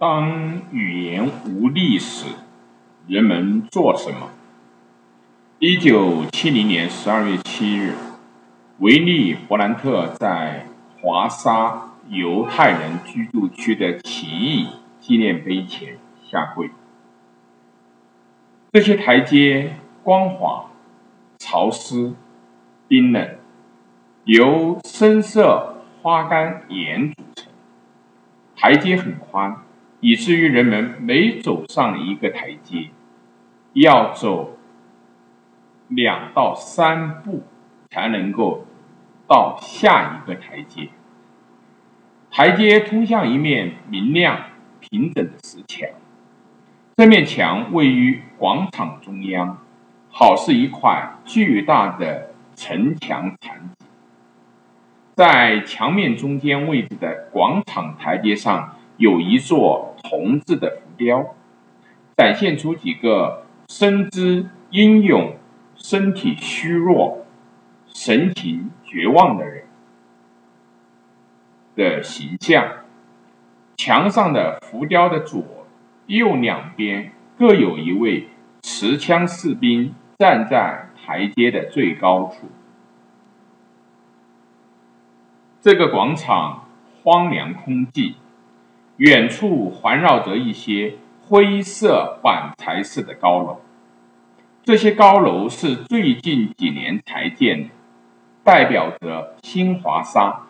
当语言无力时，人们做什么？一九七零年十二月七日，维利·伯兰特在华沙犹太人居住区的起义纪念碑前下跪。这些台阶光滑、潮湿、冰冷，由深色花岗岩组成，台阶很宽。以至于人们每走上一个台阶，要走两到三步才能够到下一个台阶。台阶通向一面明亮、平整的石墙，这面墙位于广场中央，好似一块巨大的城墙残迹。在墙面中间位置的广场台阶上。有一座铜制的浮雕，展现出几个身姿英勇、身体虚弱、神情绝望的人的形象。墙上的浮雕的左右两边各有一位持枪士兵站在台阶的最高处。这个广场荒凉空寂。远处环绕着一些灰色板材式的高楼，这些高楼是最近几年才建的，代表着新华沙。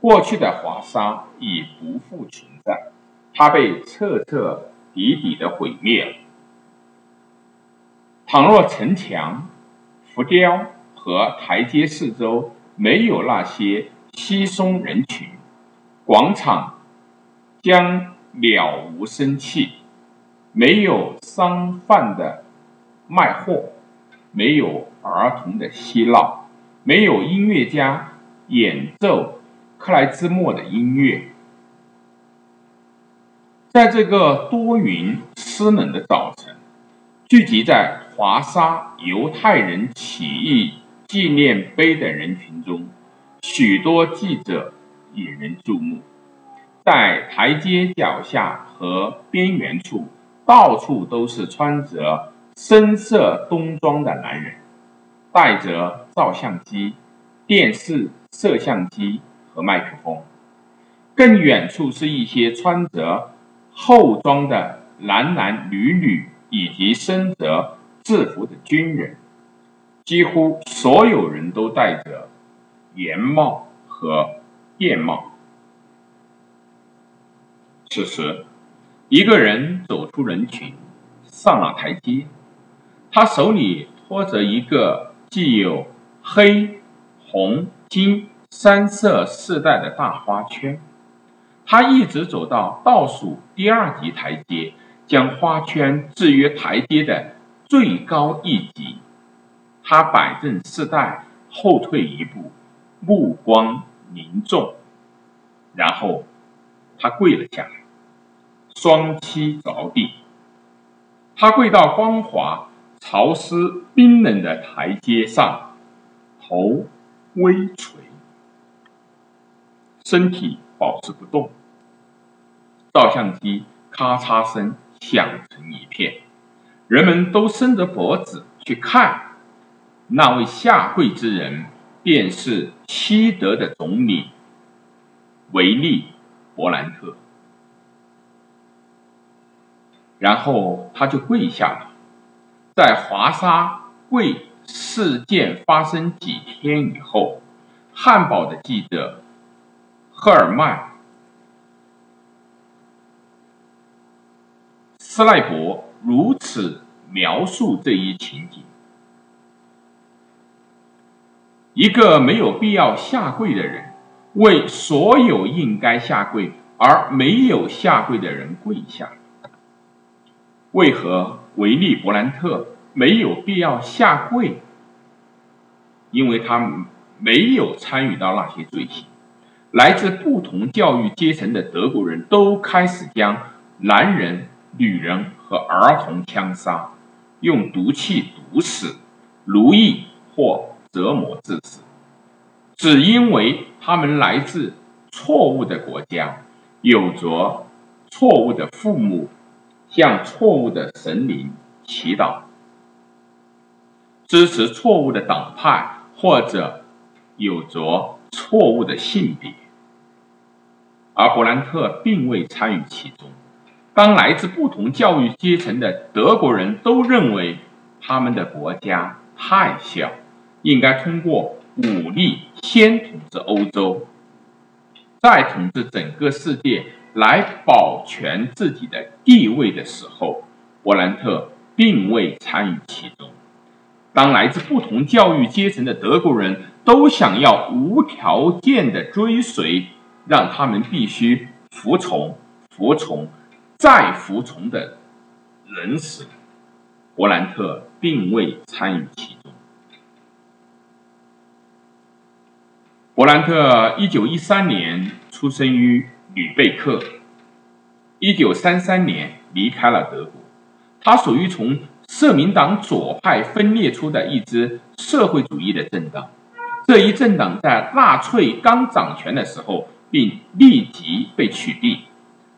过去的华沙已不复存在，它被彻彻底底的毁灭了。倘若城墙、浮雕和台阶四周没有那些稀松人群，广场。将了无生气，没有商贩的卖货，没有儿童的嬉闹，没有音乐家演奏克莱兹莫的音乐。在这个多云湿冷的早晨，聚集在华沙犹太人起义纪念碑的人群中，许多记者引人注目。在台阶脚下和边缘处，到处都是穿着深色冬装的男人，带着照相机、电视摄像机和麦克风。更远处是一些穿着厚装的男男女女以及身着制服的军人，几乎所有人都戴着檐帽和便帽。此时，一个人走出人群，上了台阶。他手里托着一个既有黑、红、金三色饰带的大花圈。他一直走到倒数第二级台阶，将花圈置于台阶的最高一级。他摆正饰带，后退一步，目光凝重，然后他跪了下来。双膝着地，他跪到光滑、潮湿、冰冷的台阶上，头微垂，身体保持不动。照相机咔嚓声响成一片，人们都伸着脖子去看那位下跪之人，便是西德的总理维利·伯兰特。然后他就跪下了。在华沙跪事件发生几天以后，汉堡的记者赫尔曼·斯赖伯如此描述这一情景：一个没有必要下跪的人，为所有应该下跪而没有下跪的人跪下。为何维利·伯兰特没有必要下跪？因为他没有参与到那些罪行。来自不同教育阶层的德国人都开始将男人、女人和儿童枪杀，用毒气毒死、奴役或折磨致死，只因为他们来自错误的国家，有着错误的父母，向错误的神灵祈祷，支持错误的党派，或者有着错误的性别。而伯兰特并未参与其中。当来自不同教育阶层的德国人都认为他们的国家太小，应该通过武力先统治欧洲，再统治整个世界来保全自己的地位的时候，伯兰特并未参与其中。当来自不同教育阶层的德国人都想要无条件的追随。让他们必须服从、服从、再服从的人时，伯兰特并未参与其中。伯兰特一九一三年出生于吕贝克，一九三三年离开了德国。他属于从社民党左派分裂出的一支社会主义的政党。这一政党在纳粹刚掌权的时候。并立即被取缔。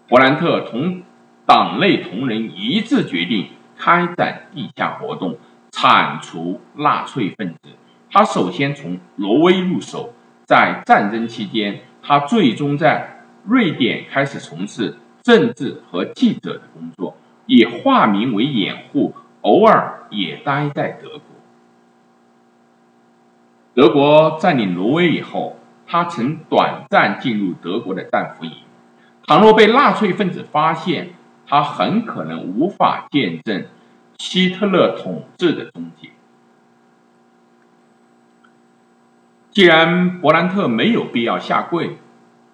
伯兰特同党内同仁一致决定开展地下活动，铲除纳粹分子。他首先从挪威入手，在战争期间，他最终在瑞典开始从事政治和记者的工作，以化名为掩护，偶尔也待在德国。德国占领挪威以后。他曾短暂进入德国的战俘营，倘若被纳粹分子发现，他很可能无法见证希特勒统治的终结。既然伯兰特没有必要下跪，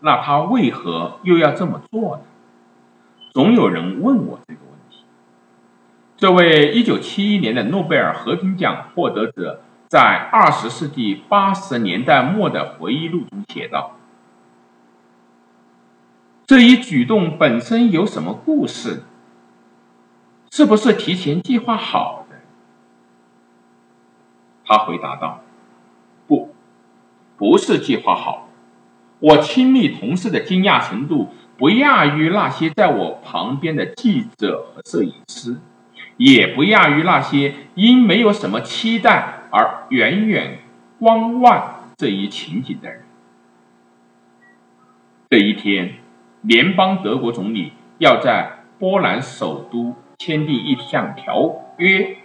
那他为何又要这么做呢？总有人问我这个问题。这位1971年的诺贝尔和平奖获得者。在二十世纪八十年代末的回忆录中写道：“这一举动本身有什么故事？是不是提前计划好的？”他回答道：“不，不是计划好。我亲密同事的惊讶程度不亚于那些在我旁边的记者和摄影师，也不亚于那些因没有什么期待。”而远远观望这一情景的人，这一天，联邦德国总理要在波兰首都签订一项条约，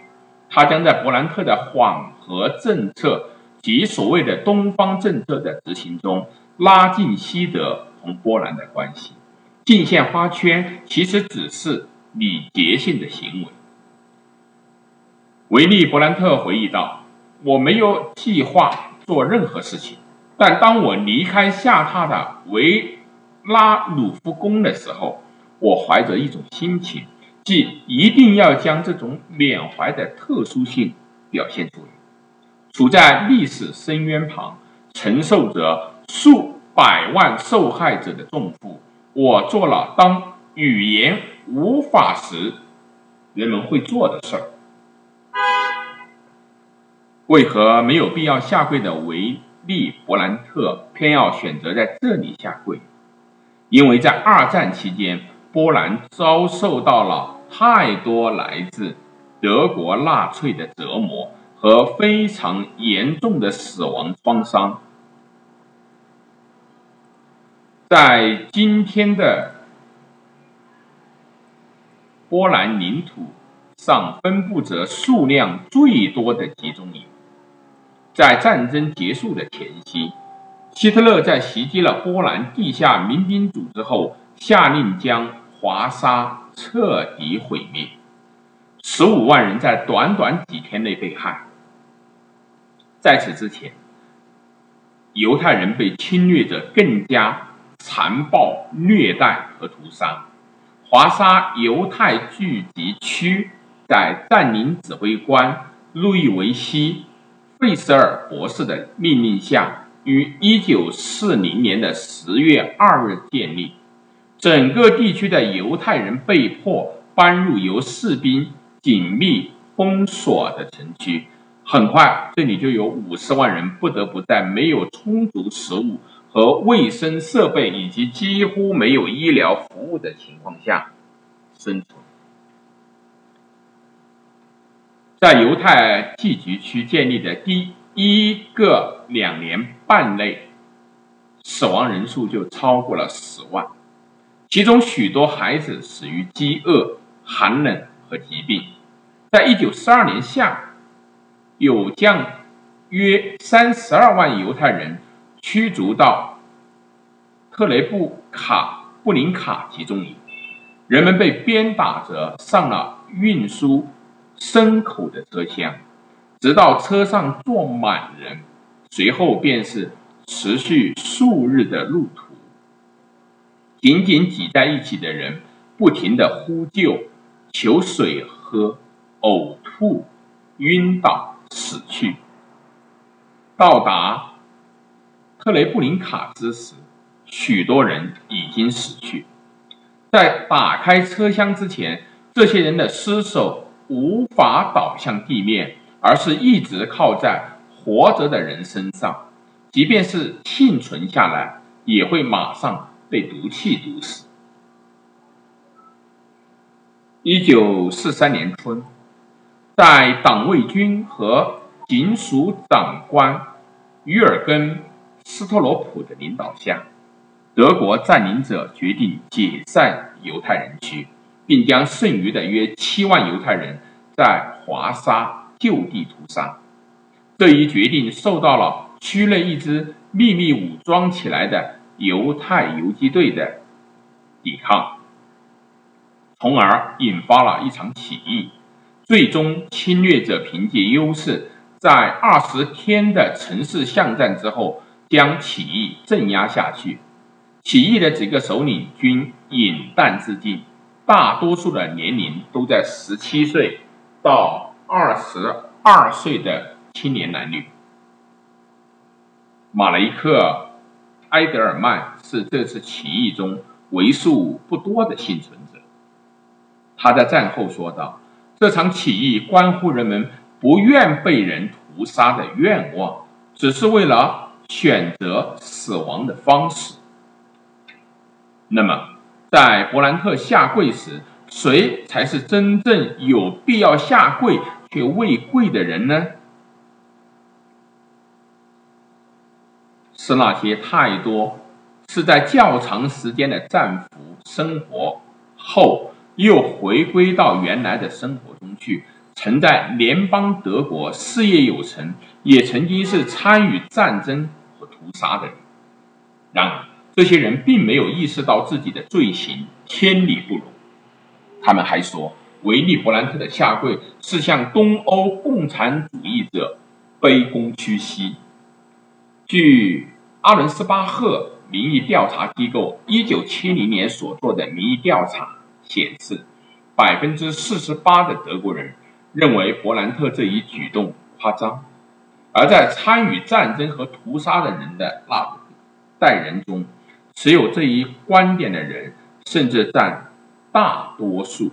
他将在伯兰特的缓和政策及所谓的东方政策的执行中拉近西德同波兰的关系。进献花圈其实只是礼节性的行为。维利·伯兰特回忆道。我没有计划做任何事情，但当我离开下榻的维拉鲁夫宫的时候，我怀着一种心情，即一定要将这种缅怀的特殊性表现出来。处在历史深渊旁，承受着数百万受害者的重负，我做了当语言无法时人们会做的事儿。为何没有必要下跪的维利·伯兰特偏要选择在这里下跪？因为在二战期间，波兰遭受到了太多来自德国纳粹的折磨和非常严重的死亡创伤。在今天的波兰领土上，分布着数量最多的集中营。在战争结束的前夕，希特勒在袭击了波兰地下民兵组织后，下令将华沙彻底毁灭，十五万人在短短几天内被害。在此之前，犹太人被侵略者更加残暴虐待和屠杀。华沙犹太聚集区在占领指挥官路易维希。费舍尔博士的命令下，于一九四零年的十月二日建立。整个地区的犹太人被迫搬入由士兵紧密封锁的城区。很快，这里就有五十万人不得不在没有充足食物和卫生设备以及几乎没有医疗服务的情况下生存。在犹太聚集区建立的第一个两年半内，死亡人数就超过了十万，其中许多孩子死于饥饿、寒冷和疾病。在一九四二年夏，有将约三十二万犹太人驱逐到特雷布卡布林卡集中营，人们被鞭打着上了运输。牲口的车厢，直到车上坐满人，随后便是持续数日的路途。紧紧挤在一起的人，不停的呼救、求水喝、呕吐、晕倒、死去。到达特雷布林卡之时，许多人已经死去。在打开车厢之前，这些人的尸首。无法倒向地面，而是一直靠在活着的人身上。即便是幸存下来，也会马上被毒气毒死。一九四三年春，在党卫军和警署长官于尔根·斯托罗普的领导下，德国占领者决定解散犹太人区。并将剩余的约七万犹太人在华沙就地屠杀。这一决定受到了区内一支秘密武装起来的犹太游击队的抵抗，从而引发了一场起义。最终，侵略者凭借优势，在二十天的城市巷战之后，将起义镇压下去。起义的几个首领均饮弹自尽。大多数的年龄都在十七岁到二十二岁的青年男女。马雷克·埃德尔曼是这次起义中为数不多的幸存者。他在战后说道：“这场起义关乎人们不愿被人屠杀的愿望，只是为了选择死亡的方式。”那么。在伯兰特下跪时，谁才是真正有必要下跪却未跪的人呢？是那些太多是在较长时间的战俘生活后又回归到原来的生活中去，曾在联邦德国事业有成，也曾经是参与战争屠杀的人。然而。这些人并没有意识到自己的罪行天理不容，他们还说维利伯兰特的下跪是向东欧共产主义者卑躬屈膝。据阿伦斯巴赫民意调查机构一九七零年所做的民意调查显示，百分之四十八的德国人认为伯兰特这一举动夸张，而在参与战争和屠杀的人的那代人中。持有这一观点的人，甚至占大多数。